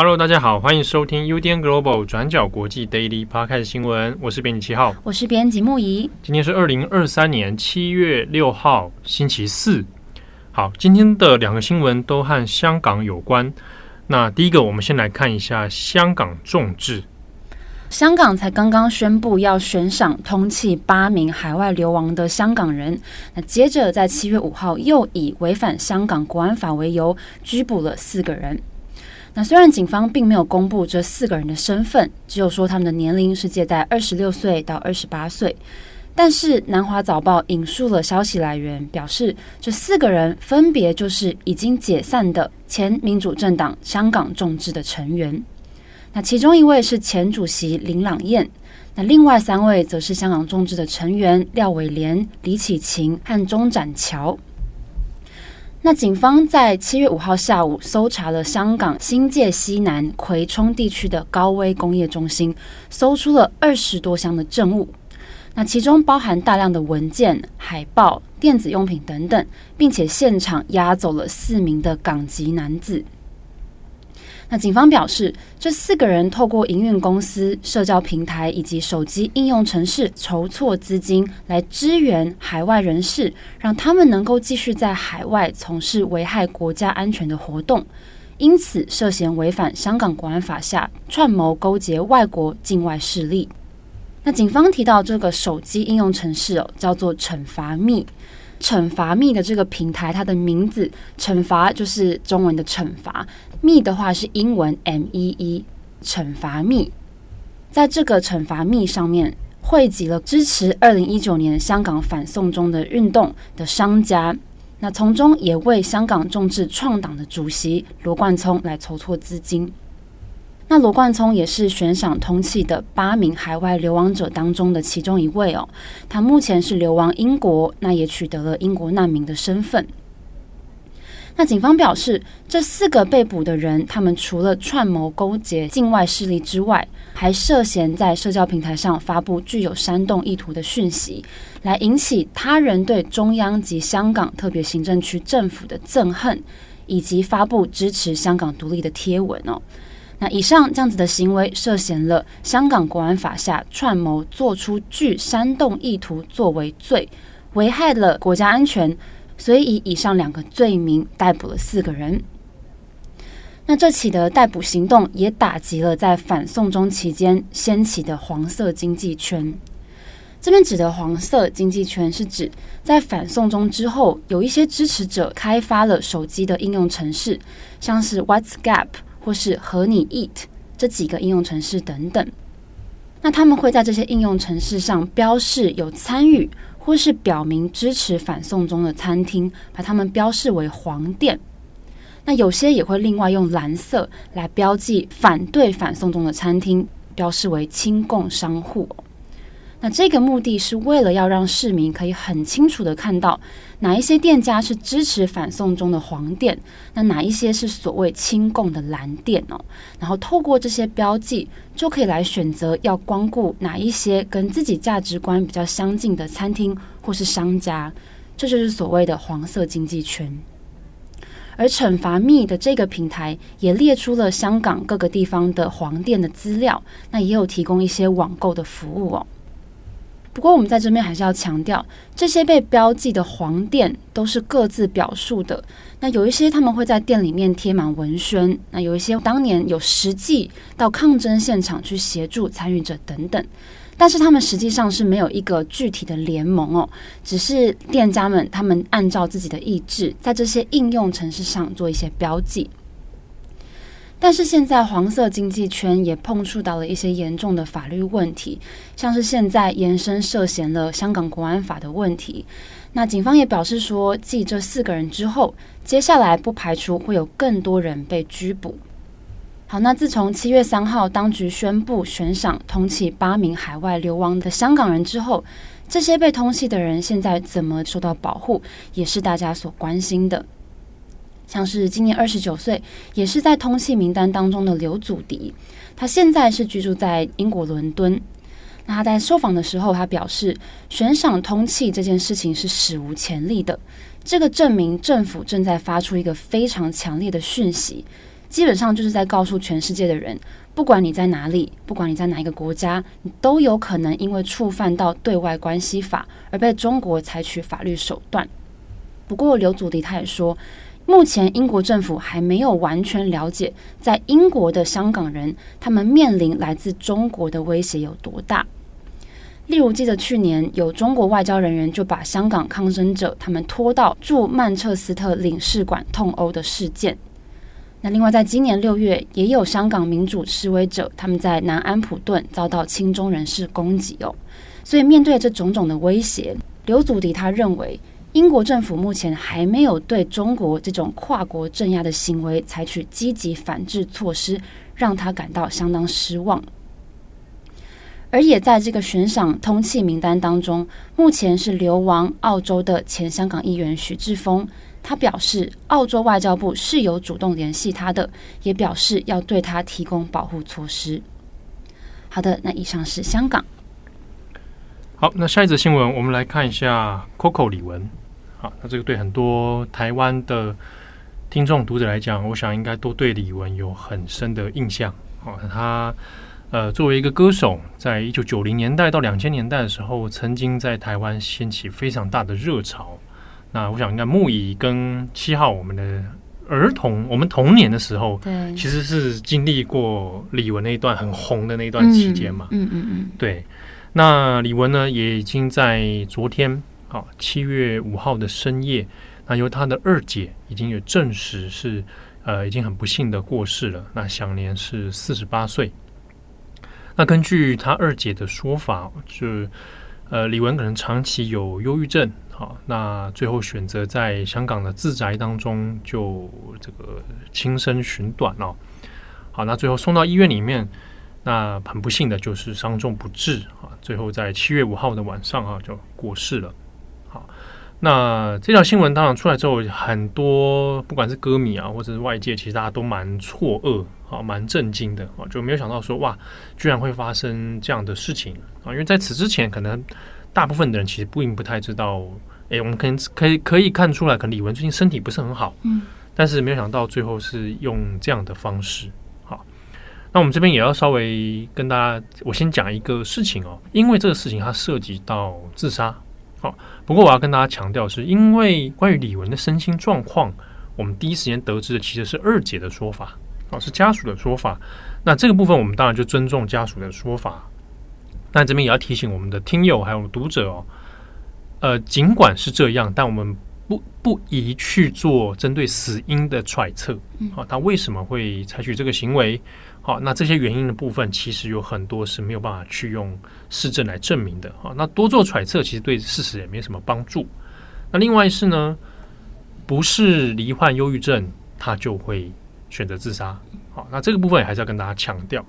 Hello，大家好，欢迎收听 UDN Global 转角国际 Daily Podcast 新闻，我是编辑七号，我是编辑木仪。今天是二零二三年七月六号，星期四。好，今天的两个新闻都和香港有关。那第一个，我们先来看一下香港众志。香港才刚刚宣布要悬赏通缉八名海外流亡的香港人，那接着在七月五号又以违反香港国安法为由拘捕了四个人。那虽然警方并没有公布这四个人的身份，只有说他们的年龄是介在二十六岁到二十八岁。但是南华早报引述了消息来源，表示这四个人分别就是已经解散的前民主政党香港众志的成员。那其中一位是前主席林朗彦，那另外三位则是香港众志的成员廖伟廉、李启晴和钟展桥。那警方在七月五号下午搜查了香港新界西南葵涌地区的高危工业中心，搜出了二十多箱的证物。那其中包含大量的文件、海报、电子用品等等，并且现场押走了四名的港籍男子。那警方表示，这四个人透过营运公司、社交平台以及手机应用程式筹措资金，来支援海外人士，让他们能够继续在海外从事危害国家安全的活动，因此涉嫌违反香港国安法下串谋勾结外国境外势力。那警方提到这个手机应用程式哦，叫做“惩罚密”。惩罚密的这个平台，它的名字“惩罚”就是中文的“惩罚”，“密”的话是英文 “M E E”。惩罚密在这个惩罚密上面汇集了支持二零一九年香港反送中的运动的商家，那从中也为香港众志创党的主席罗冠聪来筹措资金。那罗冠聪也是悬赏通缉的八名海外流亡者当中的其中一位哦。他目前是流亡英国，那也取得了英国难民的身份。那警方表示，这四个被捕的人，他们除了串谋勾结境外势力之外，还涉嫌在社交平台上发布具有煽动意图的讯息，来引起他人对中央及香港特别行政区政府的憎恨，以及发布支持香港独立的贴文哦。那以上这样子的行为涉嫌了香港国安法下串谋做出具煽动意图作为罪，危害了国家安全，所以以以上两个罪名逮捕了四个人。那这起的逮捕行动也打击了在反送中期间掀起的黄色经济圈。这边指的黄色经济圈是指在反送中之后，有一些支持者开发了手机的应用程式，像是 WhatsApp。或是和你 eat 这几个应用程式等等，那他们会在这些应用程式上标示有参与或是表明支持反送中的餐厅，把它们标示为黄店。那有些也会另外用蓝色来标记反对反送中的餐厅，标示为亲共商户。那这个目的是为了要让市民可以很清楚地看到哪一些店家是支持反送中的黄店，那哪一些是所谓亲共的蓝店哦。然后透过这些标记，就可以来选择要光顾哪一些跟自己价值观比较相近的餐厅或是商家。这就是所谓的黄色经济圈。而惩罚密的这个平台也列出了香港各个地方的黄店的资料，那也有提供一些网购的服务哦。不过，我们在这边还是要强调，这些被标记的黄店都是各自表述的。那有一些他们会在店里面贴满文宣，那有一些当年有实际到抗争现场去协助参与者等等。但是他们实际上是没有一个具体的联盟哦，只是店家们他们按照自己的意志，在这些应用程式上做一些标记。但是现在黄色经济圈也碰触到了一些严重的法律问题，像是现在延伸涉嫌了香港国安法的问题。那警方也表示说，继这四个人之后，接下来不排除会有更多人被拘捕。好，那自从七月三号当局宣布悬赏通缉八名海外流亡的香港人之后，这些被通缉的人现在怎么受到保护，也是大家所关心的。像是今年二十九岁，也是在通缉名单当中的刘祖迪，他现在是居住在英国伦敦。那他在受访的时候，他表示，悬赏通缉这件事情是史无前例的。这个证明政府正在发出一个非常强烈的讯息，基本上就是在告诉全世界的人，不管你在哪里，不管你在哪一个国家，你都有可能因为触犯到对外关系法而被中国采取法律手段。不过刘祖迪他也说，目前英国政府还没有完全了解在英国的香港人，他们面临来自中国的威胁有多大。例如，记得去年有中国外交人员就把香港抗争者他们拖到驻曼彻斯特领事馆痛殴的事件。那另外，在今年六月，也有香港民主示威者他们在南安普顿遭到亲中人士攻击哦。所以，面对这种种的威胁，刘祖迪他认为，英国政府目前还没有对中国这种跨国镇压的行为采取积极反制措施，让他感到相当失望。而也在这个悬赏通缉名单当中，目前是流亡澳洲的前香港议员许智峰。他表示，澳洲外交部是有主动联系他的，也表示要对他提供保护措施。好的，那以上是香港。好，那下一则新闻，我们来看一下 Coco 李玟。好，那这个对很多台湾的听众读者来讲，我想应该都对李玟有很深的印象。好，他。呃，作为一个歌手，在一九九零年代到两千年代的时候，曾经在台湾掀起非常大的热潮。那我想，应该木仪跟七号，我们的儿童，我们童年的时候，对，其实是经历过李玟那一段很红的那一段期间嘛。嗯嗯嗯，嗯。对，那李玟呢，也已经在昨天，啊，七月五号的深夜，那由他的二姐已经有证实是，呃，已经很不幸的过世了。那享年是四十八岁。那根据他二姐的说法，是呃，李玟可能长期有忧郁症，好，那最后选择在香港的自宅当中就这个轻生寻短哦。好，那最后送到医院里面，那很不幸的就是伤重不治啊，最后在七月五号的晚上啊就过世了。那这条新闻当然出来之后，很多不管是歌迷啊，或者是外界，其实大家都蛮错愕。好，蛮震惊的啊，就没有想到说哇，居然会发生这样的事情啊！因为在此之前，可能大部分的人其实并不太知道。诶，我们可能可以可以看出来，可能李玟最近身体不是很好，嗯，但是没有想到最后是用这样的方式。好，那我们这边也要稍微跟大家，我先讲一个事情哦，因为这个事情它涉及到自杀。好，不过我要跟大家强调，是因为关于李玟的身心状况，我们第一时间得知的其实是二姐的说法。哦，是家属的说法。那这个部分，我们当然就尊重家属的说法。那这边也要提醒我们的听友还有读者哦，呃，尽管是这样，但我们不不宜去做针对死因的揣测。好，他为什么会采取这个行为？好，那这些原因的部分，其实有很多是没有办法去用事证来证明的。好，那多做揣测，其实对事实也没什么帮助。那另外是呢，不是罹患忧郁症，他就会。选择自杀，好，那这个部分还是要跟大家强调，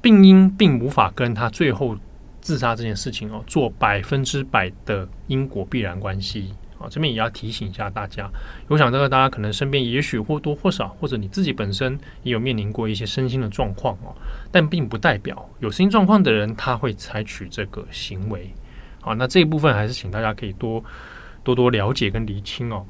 病因并无法跟他最后自杀这件事情哦做百分之百的因果必然关系，这边也要提醒一下大家。我想这个大家可能身边也许或多或少，或者你自己本身也有面临过一些身心的状况哦，但并不代表有身心状况的人他会采取这个行为，好，那这一部分还是请大家可以多多多了解跟厘清哦。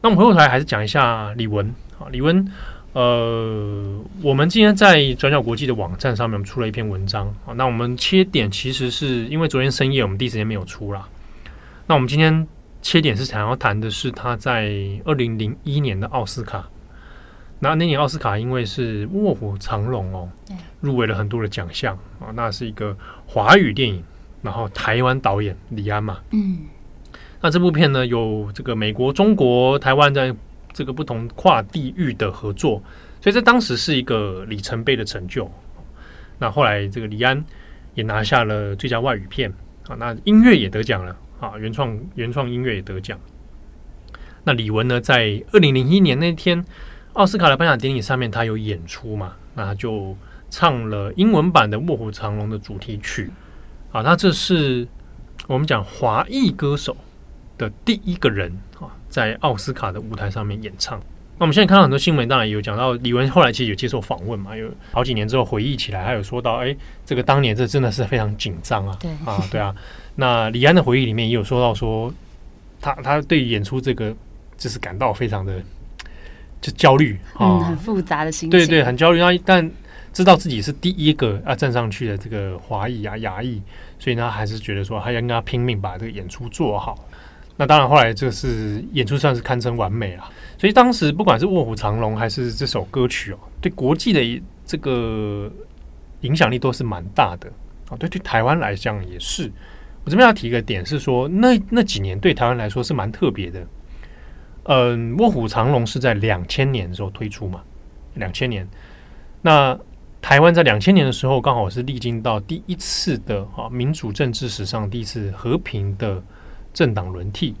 那我们回过头来还是讲一下李玟，啊，李玟。呃，我们今天在转角国际的网站上面，我们出了一篇文章啊。那我们切点其实是因为昨天深夜我们第一时间没有出啦。那我们今天切点是想要谈的是他在二零零一年的奥斯卡。那那年奥斯卡因为是《卧虎藏龙》哦，入围了很多的奖项啊。那是一个华语电影，然后台湾导演李安嘛。嗯。那这部片呢，有这个美国、中国、台湾在。这个不同跨地域的合作，所以在当时是一个里程碑的成就。那后来这个李安也拿下了最佳外语片啊，那音乐也得奖了啊，原创原创音乐也得奖。那李玟呢，在二零零一年那天奥斯卡的颁奖典礼上面，他有演出嘛？那他就唱了英文版的《卧虎藏龙》的主题曲啊。那这是我们讲华裔歌手的第一个人啊。在奥斯卡的舞台上面演唱，那我们现在看到很多新闻，当然也有讲到李玟后来其实有接受访问嘛，有好几年之后回忆起来，还有说到，哎，这个当年这真的是非常紧张啊，对啊，对啊。那李安的回忆里面也有说到说，他他对演出这个就是感到非常的就焦虑啊，嗯，很复杂的心情，对对，很焦虑。那但知道自己是第一个啊站上去的这个华裔啊亚裔，所以呢还是觉得说，他要跟他拼命把这个演出做好。那当然后来这个是演出算是堪称完美了。所以当时不管是《卧虎藏龙》还是这首歌曲哦，对国际的这个影响力都是蛮大的啊。对，对台湾来讲也是。我这边要提一个点是说，那那几年对台湾来说是蛮特别的。嗯，《卧虎藏龙》是在两千年的时候推出嘛，两千年。那台湾在两千年的时候，刚好是历经到第一次的啊民主政治史上第一次和平的政党轮替。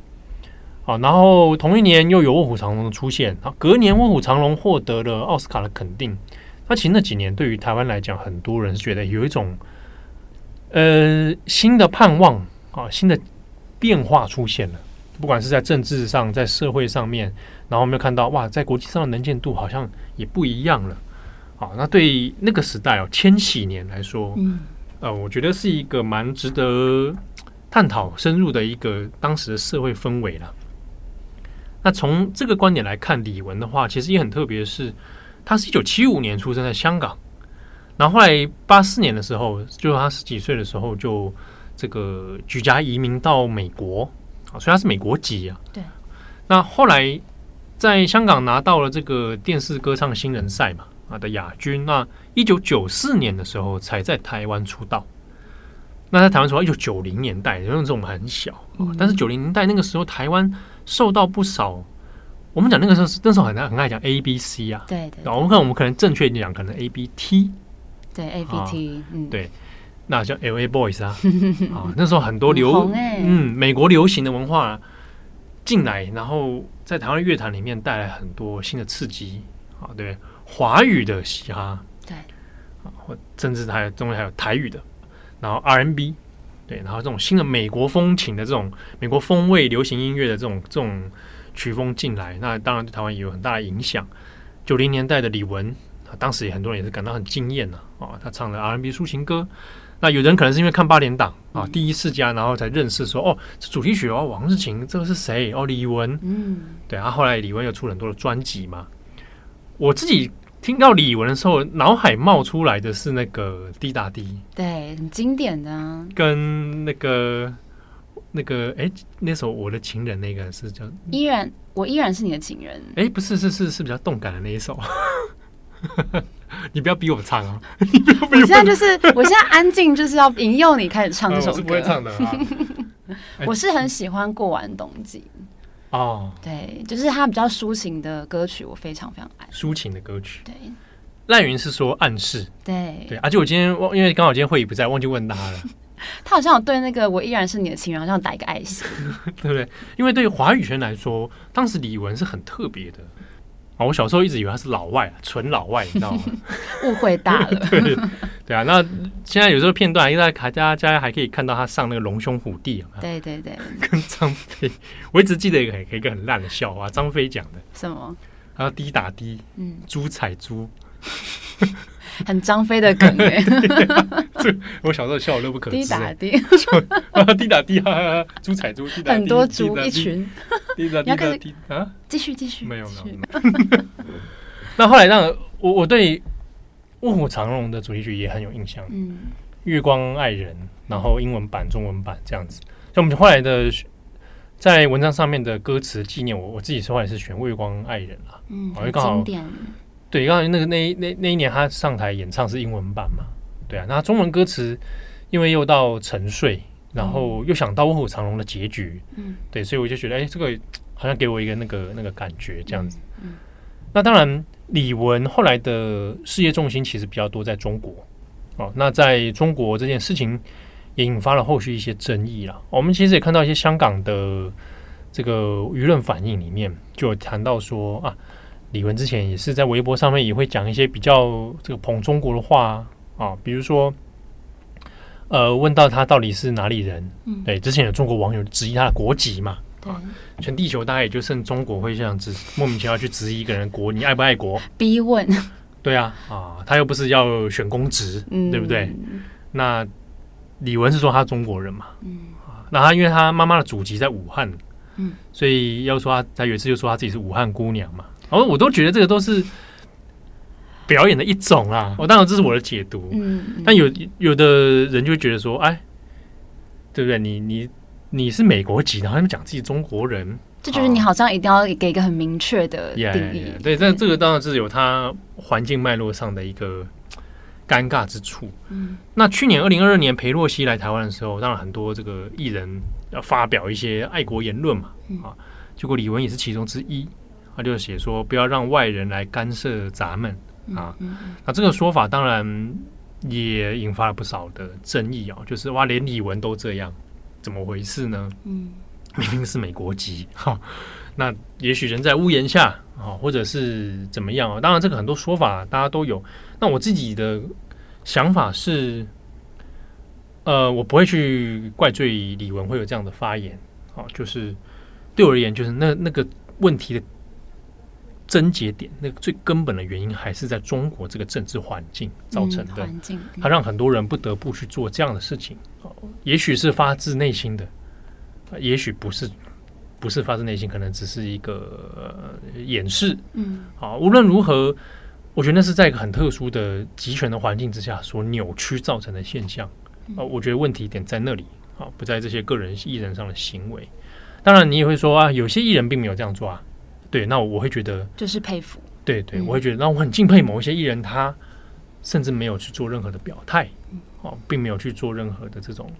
啊，然后同一年又有《卧虎藏龙》的出现，啊，隔年《卧虎藏龙》获得了奥斯卡的肯定。那其实那几年对于台湾来讲，很多人是觉得有一种呃新的盼望啊，新的变化出现了。不管是在政治上，在社会上面，然后我们又看到哇，在国际上的能见度好像也不一样了。啊，那对那个时代哦，千禧年来说，嗯，呃，我觉得是一个蛮值得探讨深入的一个当时的社会氛围了。那从这个观点来看，李玟的话，其实也很特别的是，他是一九七五年出生在香港，然后后来八四年的时候，就是他十几岁的时候，就这个举家移民到美国啊，所以他是美国籍啊。对。那后来在香港拿到了这个电视歌唱新人赛嘛啊的亚军，那一九九四年的时候才在台湾出道。那在台湾出道，一九九零年代，因为那时候我们很小，嗯、但是九零年代那个时候台湾。受到不少，我们讲那个时候是那时候很爱很爱讲 A B C 啊，对对，对，我们看我们可能正确一点讲，可能 A B T，对 A B T，嗯，对，那叫 L A Boys 啊，啊，那时候很多流，嗯，美国流行的文化进来，然后在台湾乐坛里面带来很多新的刺激，啊，对，华语的嘻哈，对，啊，或甚至还有中间还有台语的，然后 R N B。对，然后这种新的美国风情的这种美国风味流行音乐的这种这种曲风进来，那当然对台湾也有很大的影响。九零年代的李玟，当时也很多人也是感到很惊艳呢。啊，他唱的 R&B 抒情歌，那有人可能是因为看八点档啊，第一世家，然后才认识说哦，这主题曲哦，王志晴，这个是谁？哦，李玟。嗯，对啊，后来李玟又出了很多的专辑嘛，我自己。听到李玟的时候，脑海冒出来的是那个滴答滴，对，很经典的、啊。跟那个那个，哎，那首我的情人，那个是叫依然，我依然是你的情人。哎，不是，是是是比较动感的那一首。你不要逼我唱啊！你不要逼我，我现在就是，我现在安静，就是要引诱你开始唱这首歌。呃、我是不会唱的、啊。我是很喜欢过完冬季。哦，对，就是他比较抒情的歌曲，我非常非常爱抒情的歌曲。对，赖云是说暗示，对对，而且我今天忘因为刚好今天会议不在，忘记问他了。他好像有对那个我依然是你的情人，好像打一个爱心，对不对？因为对于华语圈来说，当时李玟是很特别的。啊，我小时候一直以为他是老外，纯老外，你知道吗？误会大了。对对啊，那现在有时候片段，因为大家大家还可以看到他上那个龙兄虎弟啊。对对对。跟张飞，我一直记得一个一个很烂的笑话，张飞讲的。什么？他说滴打滴，嗯，猪踩猪。很张飞的梗哎，这我小时候笑得乐不可支。滴打滴，滴打滴，哈哈，猪踩猪，很多猪一群。滴打滴滴啊，继续继续，没有没有。那后来让我我对《卧虎藏龙》的主题曲也很有印象，嗯，月光爱人，然后英文版、中文版这样子。所以我们后来的在文章上面的歌词纪念我，我自己后来是选《月光爱人》了，嗯，很经典。对，刚好那个那那那一年他上台演唱是英文版嘛？对啊，那中文歌词因为又到沉睡，然后又想到卧虎藏龙的结局，嗯，对，所以我就觉得，哎，这个好像给我一个那个那个感觉这样子。嗯，嗯，那当然，李玟后来的事业重心其实比较多在中国哦。那在中国这件事情也引发了后续一些争议了。我们其实也看到一些香港的这个舆论反应里面，就有谈到说啊。李玟之前也是在微博上面也会讲一些比较这个捧中国的话啊，比如说，呃，问到他到底是哪里人，嗯，对，之前有中国网友质疑他的国籍嘛，对啊，全地球大概也就剩中国会这样子莫名其妙去质疑一个人国，你爱不爱国？逼问。对啊，啊，他又不是要选公职，嗯、对不对？那李文是说他中国人嘛，嗯，啊，那他因为他妈妈的祖籍在武汉，嗯，所以要说他，他有一次就说他自己是武汉姑娘嘛，然哦，我都觉得这个都是表演的一种啊，我、哦、当然这是我的解读，嗯，但有有的人就会觉得说，哎，对不对？你你你是美国籍，然后他们讲自己中国人。这就是你好像一定要给一个很明确的定义。Yeah, yeah, yeah. 对，但这个当然是有它环境脉络上的一个尴尬之处。嗯，那去年二零二二年裴洛西来台湾的时候，当然很多这个艺人要发表一些爱国言论嘛，嗯、啊，结果李玟也是其中之一，他就写说不要让外人来干涉咱们啊。嗯嗯、那这个说法当然也引发了不少的争议啊，就是哇，连李玟都这样，怎么回事呢？嗯。明明是美国籍哈，那也许人在屋檐下啊，或者是怎么样啊？当然，这个很多说法大家都有。那我自己的想法是，呃，我不会去怪罪李文会有这样的发言啊。就是对我而言，就是那那个问题的症结点，那个最根本的原因还是在中国这个政治环境造成的。环境，它让很多人不得不去做这样的事情。也许是发自内心的。也许不是，不是发自内心，可能只是一个、呃、掩饰。嗯，好，无论如何，我觉得那是在一个很特殊的集权的环境之下所扭曲造成的现象。啊、呃，我觉得问题点在那里，啊，不在这些个人艺人上的行为。当然，你也会说啊，有些艺人并没有这样做啊。对，那我会觉得就是佩服。对对，我会觉得，那我很敬佩某一些艺人，他甚至没有去做任何的表态，哦，并没有去做任何的这种。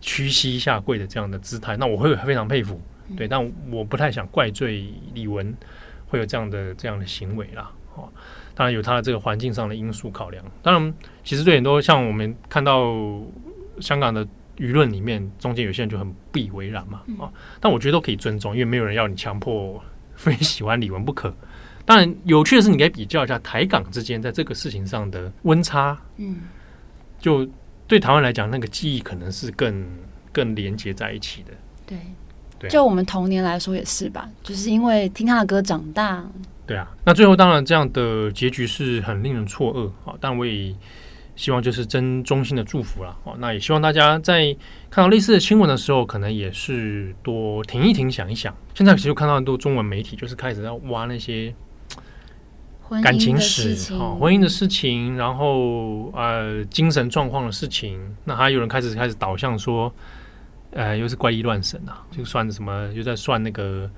屈膝下跪的这样的姿态，那我会非常佩服，对，但我不太想怪罪李玟会有这样的这样的行为啦。哦，当然有他的这个环境上的因素考量。当然，其实对很多像我们看到香港的舆论里面，中间有些人就很不以为然嘛。啊，但我觉得都可以尊重，因为没有人要你强迫非喜欢李玟不可。当然，有趣的是，你可以比较一下台港之间在这个事情上的温差。嗯，就。对台湾来讲，那个记忆可能是更更连接在一起的。对，对啊，就我们童年来说也是吧，就是因为听他的歌长大。对啊，那最后当然这样的结局是很令人错愕啊！但我也希望就是真衷心的祝福了哦！那也希望大家在看到类似的新闻的时候，可能也是多停一停，想一想。现在其实看到很多中文媒体就是开始在挖那些。感情史啊，婚姻的事情，然后呃，精神状况的事情，那还有人开始开始导向说，呃，又是怪异乱神啊，就算什么又在算那个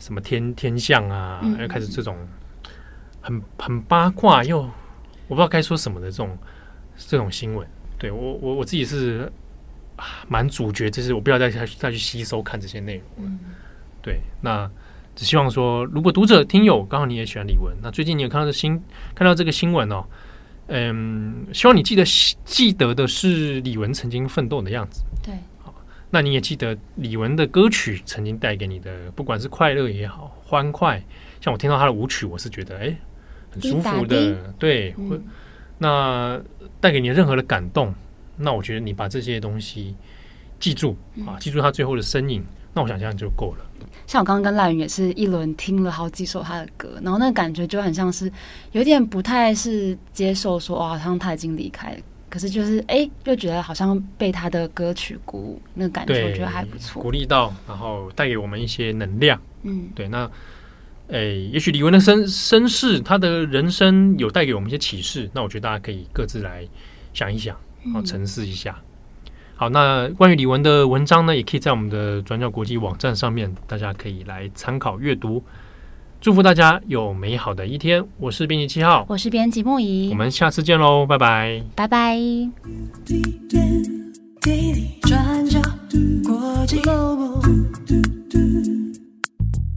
什么天天象啊，又开始这种很很八卦又我不知道该说什么的这种这种新闻。对我我我自己是蛮主角，就是我不要再再再去吸收看这些内容了。对，那。只希望说，如果读者听友刚好你也喜欢李玟，那最近你有看到这新看到这个新闻哦，嗯，希望你记得记得的是李玟曾经奋斗的样子。对，好，那你也记得李玟的歌曲曾经带给你的，不管是快乐也好，欢快，像我听到他的舞曲，我是觉得哎，很舒服的。对，嗯、那带给你任何的感动，那我觉得你把这些东西记住啊，记住他最后的身影，那我想这样就够了。像我刚刚跟赖云也是一轮听了好几首他的歌，然后那个感觉就很像是有点不太是接受说哇，好像他已经离开了，可是就是哎、欸，又觉得好像被他的歌曲鼓舞，那个感觉我觉得还不错，鼓励到，然后带给我们一些能量。嗯，对，那哎、欸，也许李玟的身身世，他的人生有带给我们一些启示，那我觉得大家可以各自来想一想，然后沉思一下。嗯好，那关于李玟的文章呢，也可以在我们的转角国际网站上面，大家可以来参考阅读。祝福大家有美好的一天。我是编辑七号，我是编辑木仪，我们下次见喽，拜拜，拜拜。转角国际